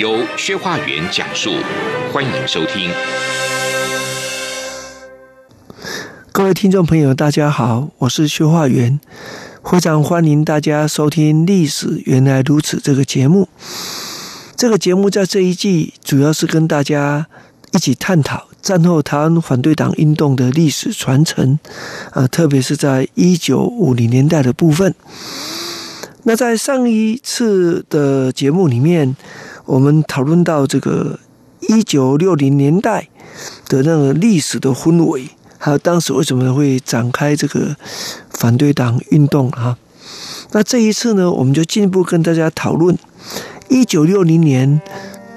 由薛化元讲述，欢迎收听。各位听众朋友，大家好，我是薛化元，非常欢迎大家收听《历史原来如此》这个节目。这个节目在这一季主要是跟大家一起探讨战后台湾反对党运动的历史传承，啊，特别是在一九五零年代的部分。那在上一次的节目里面，我们讨论到这个一九六零年代的那个历史的氛围，还有当时为什么会展开这个反对党运动啊？那这一次呢，我们就进一步跟大家讨论一九六零年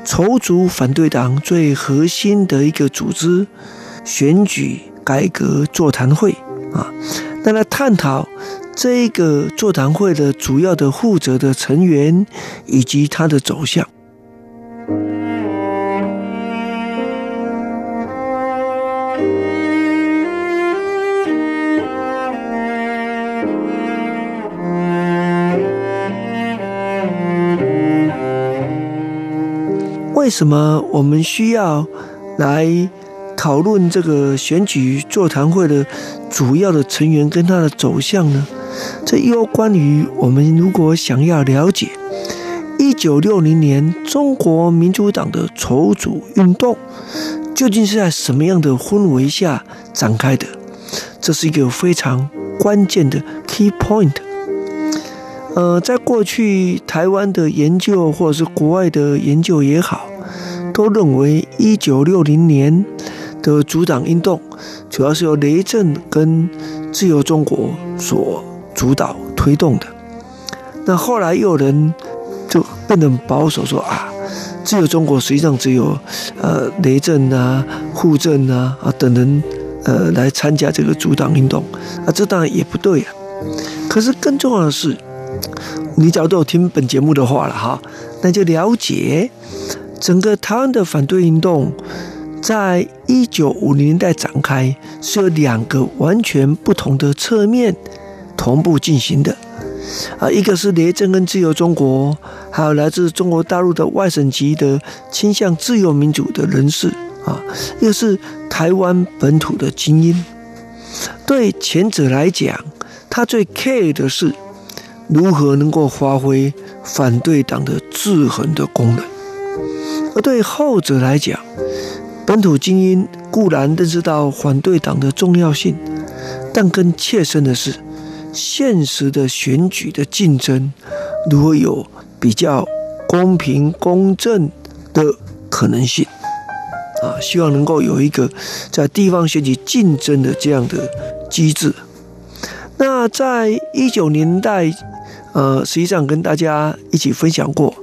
筹组反对党最核心的一个组织——选举改革座谈会啊。那来探讨这个座谈会的主要的负责的成员以及它的走向。为什么我们需要来讨论这个选举座谈会的主要的成员跟他的走向呢？这又关于我们如果想要了解一九六零年中国民主党的筹组运动究竟是在什么样的氛围下展开的，这是一个非常关键的 key point。呃，在过去台湾的研究或者是国外的研究也好。都认为，一九六零年的组党运动主要是由雷震跟自由中国所主导推动的。那后来又有人就变得保守说啊，自由中国实际上只有呃雷震啊、傅政啊啊等人呃来参加这个组党运动啊，这当然也不对啊。可是更重要的是，你只要都有听本节目的话了哈，那就了解。整个台湾的反对运动，在一九五零年代展开，是有两个完全不同的侧面同步进行的。啊，一个是雷震跟自由中国，还有来自中国大陆的外省籍的倾向自由民主的人士啊，一个是台湾本土的精英。对前者来讲，他最 care 的是如何能够发挥反对党的制衡的功能。而对后者来讲，本土精英固然认识到反对党的重要性，但更切身的是，现实的选举的竞争如何有比较公平公正的可能性啊？希望能够有一个在地方选举竞争的这样的机制。那在一九年代，呃，实际上跟大家一起分享过，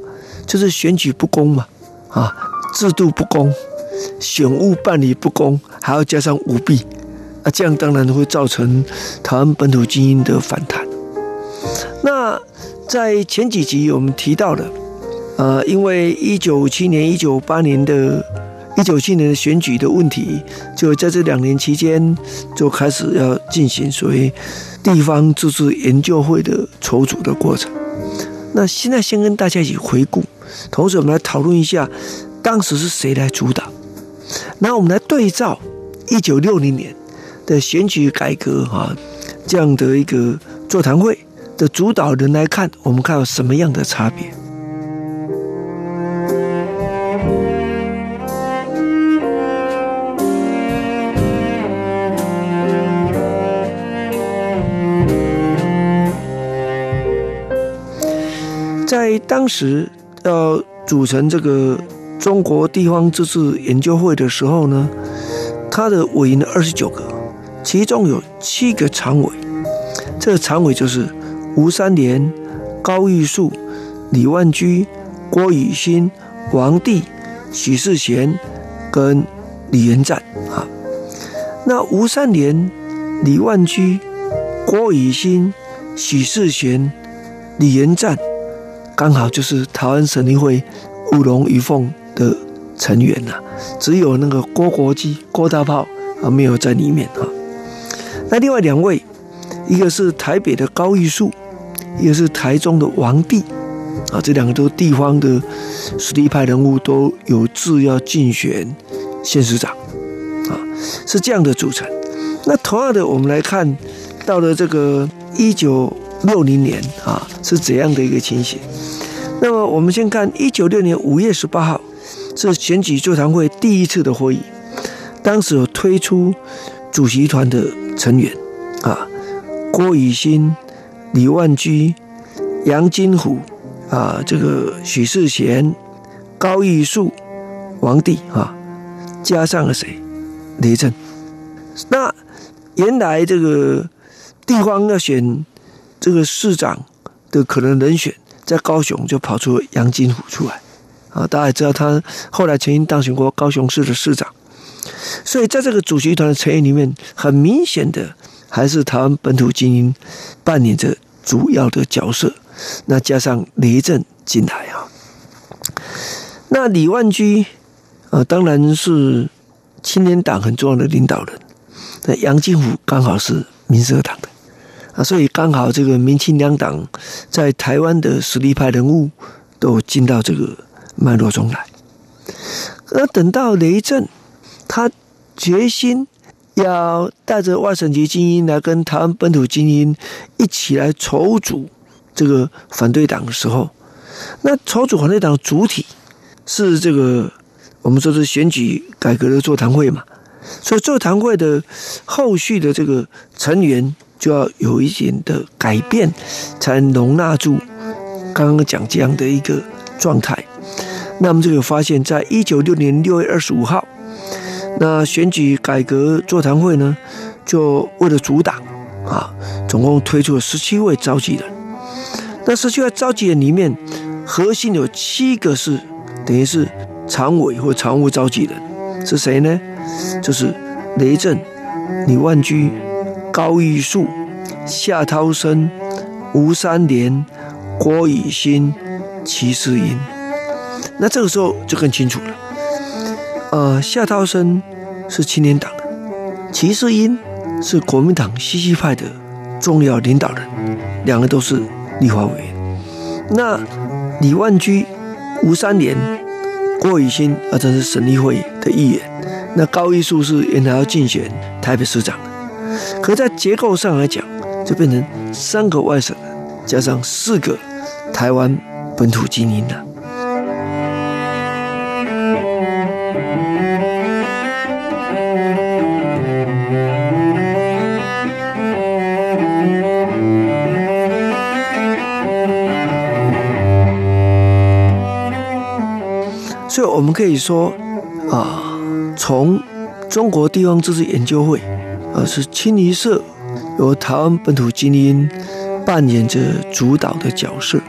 就是选举不公嘛。啊，制度不公，选务办理不公，还要加上舞弊，啊，这样当然会造成台湾本土精英的反弹。那在前几集我们提到的，呃，因为一九五七年、一九八年的、一九七年的选举的问题，就在这两年期间就开始要进行所谓地方自治研究会的筹组的过程。那现在先跟大家一起回顾。同时，我们来讨论一下当时是谁来主导。那我们来对照一九六零年的选举改革啊，这样的一个座谈会的主导人来看，我们看有什么样的差别？在当时。要组成这个中国地方自治研究会的时候呢，他的委员二十九个，其中有七个常委。这个常委就是吴三连、高玉树、李万居、郭雨新、王帝、许世贤跟李元赞啊。那吴三连、李万居、郭雨新、许世贤、李元赞，刚好就是台湾省立会舞龙舞凤的成员呐、啊。只有那个郭国基、郭大炮啊没有在里面啊。那另外两位，一个是台北的高玉树，一个是台中的王帝啊，这两个都地方的实力派人物，都有志要竞选县市长啊，是这样的组成。那同样的，我们来看到了这个一九六零年啊，是怎样的一个情形？那么我们先看一九六年五月十八号，是选举座谈会第一次的会议，当时有推出主席团的。成员啊，郭雨新、李万居、杨金虎啊，这个许世贤、高玉树、王帝啊，加上了谁？雷震。那原来这个地方要选这个市长的可能人选，在高雄就跑出杨金虎出来啊，大家也知道他后来曾经当选过高雄市的市长。所以，在这个主席团的成员里面，很明显的还是台湾本土精英扮演着主要的角色。那加上雷震进来啊，那李万居啊，当然是青年党很重要的领导人。那杨金虎刚好是民社党啊，所以刚好这个民清两党在台湾的实力派人物都进到这个脉络中来。而等到雷震。他决心要带着外省籍精英来跟台湾本土精英一起来筹组这个反对党的时候，那筹组反对党的主体是这个我们说是选举改革的座谈会嘛，所以座谈会的后续的这个成员就要有一点的改变，才能容纳住刚刚讲这样的一个状态。那我们就有发现，在一九六年六月二十五号。那选举改革座谈会呢，就为了阻挡啊，总共推出了十七位召集人。那十七位召集人里面，核心有七个是等于是常委或常务召集人，是谁呢？就是雷震、李万居、高玉树、夏涛生、吴三连、郭雨新、齐世英。那这个时候就更清楚了。呃，夏涛生是青年党的，齐世英是国民党西西派的重要领导人，两个都是立法委员。那李万居、吴三连、郭雨新啊，这是省立会的议员。那高玉树是原来要竞选台北市长的，可在结构上来讲，就变成三个外省人加上四个台湾本土精英了。所以，我们可以说，啊，从中国地方自治研究会，而，是清一色由台湾本土精英扮演着主导的角色。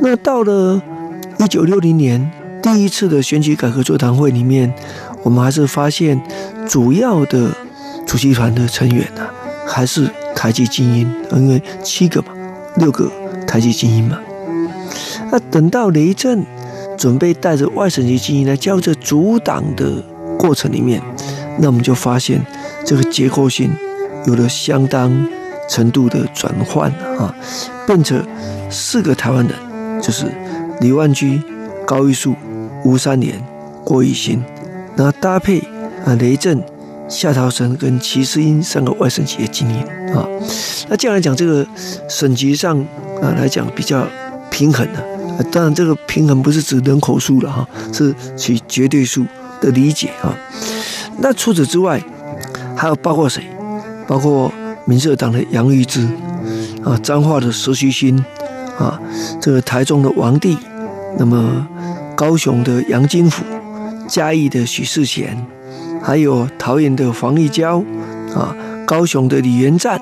那到了一九六零年第一次的选举改革座谈会里面，我们还是发现主要的主席团的成员呢，还是台籍精英，因为七个嘛，六个台籍精英嘛。那等到雷震。准备带着外省籍精英来加入这组党的过程里面，那我们就发现这个结构性有了相当程度的转换啊，变成四个台湾人，就是李万居、高玉树、吴三连、郭玉新，那搭配啊雷震、夏涛生跟齐世英三个外省籍的精英啊，那这样来讲，这个省级上啊来讲比较平衡的。当然，这个平衡不是指人口数了哈，是取绝对数的理解啊。那除此之外，还有包括谁？包括民社党的杨玉芝啊，彰化的石须勋啊，这个台中的王帝，那么高雄的杨金虎，嘉义的许世贤，还有桃园的黄义交啊，高雄的李元赞，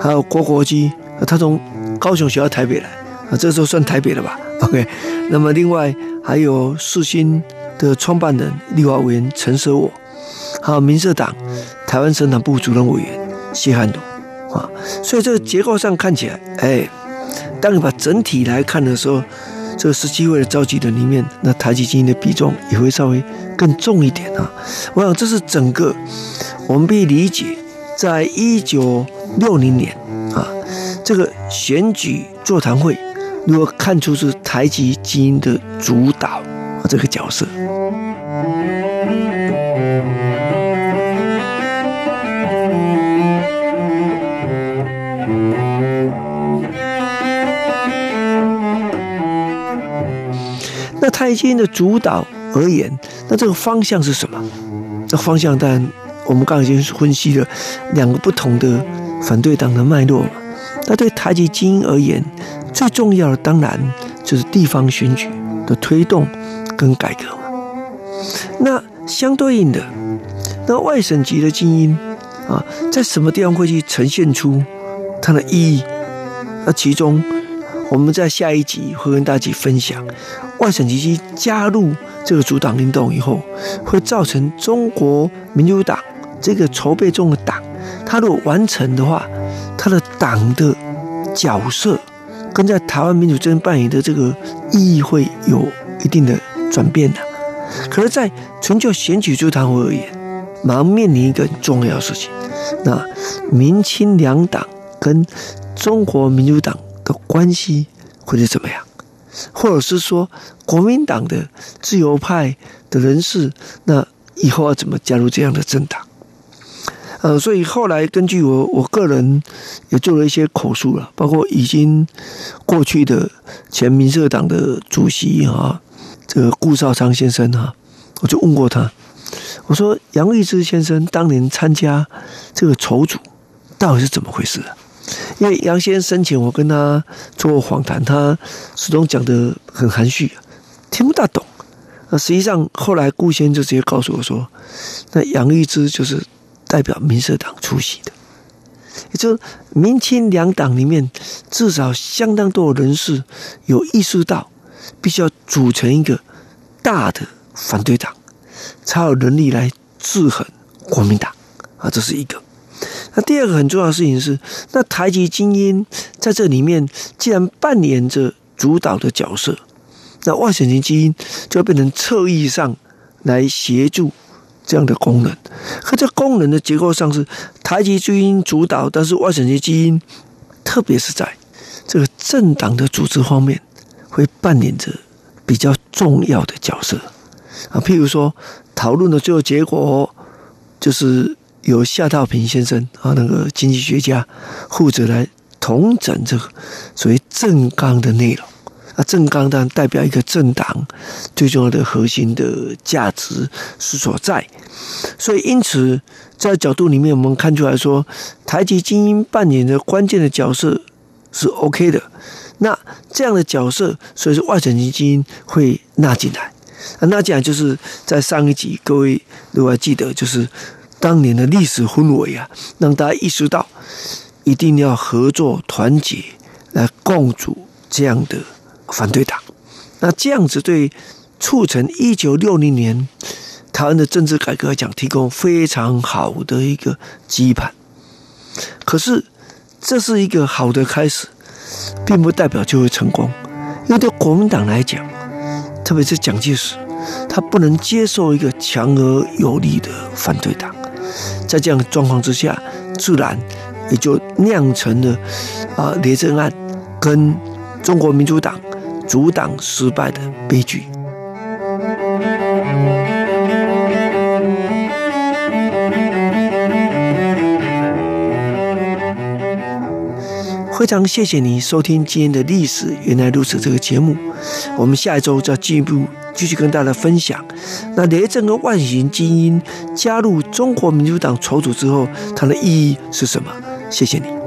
还有郭国基啊，他从高雄学到台北来啊，这时候算台北了吧？OK，那么另外还有世新的创办人立法委员陈舍我，还有民社党台湾省党部主任委员谢汉东啊，所以这个结构上看起来，哎，当你把整体来看的时候，这个十七位的召集人里面，那台籍精英的比重也会稍微更重一点啊。我想这是整个我们必须理解，在一九六零年啊，这个选举座谈会。如果看出是台籍精英的主导啊，这个角色。那台籍精英的主导而言，那这个方向是什么？那方向当然我们刚才已经分析了两个不同的反对党的脉络嘛。那对台籍精英而言，最重要的当然就是地方选举的推动跟改革嘛。那相对应的，那外省籍的精英啊，在什么地方会去呈现出它的意义？那其中，我们在下一集会跟大家分享，外省籍加入这个主党运动以后，会造成中国民主党这个筹备中的党，它如果完成的话，它的党的角色。跟在台湾民主阵营扮演的这个意义会有一定的转变的，可是，在成就选举座谈会而言，马上面临一个很重要的事情，那民亲两党跟中国民主党关系或者怎么样？或者是说，国民党的自由派的人士，那以后要怎么加入这样的政党？呃，所以后来根据我我个人也做了一些口述了，包括已经过去的前民社党的主席啊，这个顾绍昌先生啊，我就问过他，我说杨玉芝先生当年参加这个筹组到底是怎么回事啊？因为杨先生生前我跟他做访谈，他始终讲得很含蓄，听不大懂。那实际上后来顾先生就直接告诉我说，那杨玉芝就是。代表民社党出席的，也就是民亲两党里面，至少相当多的人士有意识到，必须要组成一个大的反对党，才有能力来制衡国民党啊，这是一个。那第二个很重要的事情是，那台籍精英在这里面既然扮演着主导的角色，那外省籍精英就要变成侧翼上来协助。这样的功能，可这功能的结构上是台籍精英主导，但是外省籍精英，特别是在这个政党的组织方面，会扮演着比较重要的角色啊。譬如说，讨论的最后结果，就是由夏道平先生啊，那个经济学家负责来统整这个所谓政纲的内容。啊，政纲当然代表一个政党最重要的核心的价值是所在，所以因此在角度里面，我们看出来说，台籍精英扮演的关键的角色是 OK 的。那这样的角色，所以说外省籍精英会纳进来。那，纳进来就是在上一集各位如果还记得，就是当年的历史氛围啊，让大家意识到一定要合作团结来共组这样的。反对党，那这样子对促成一九六零年台湾的政治改革来讲，提供非常好的一个基盘。可是，这是一个好的开始，并不代表就会成功。因为对国民党来讲，特别是蒋介石，他不能接受一个强而有力的反对党。在这样的状况之下，自然也就酿成了啊，雷震案跟中国民主党。阻挡失败的悲剧。非常谢谢你收听今天的历史原来如此这个节目，我们下一周再进一步继续跟大家分享。那雷震和万型精英加入中国民主党筹组之后，它的意义是什么？谢谢你。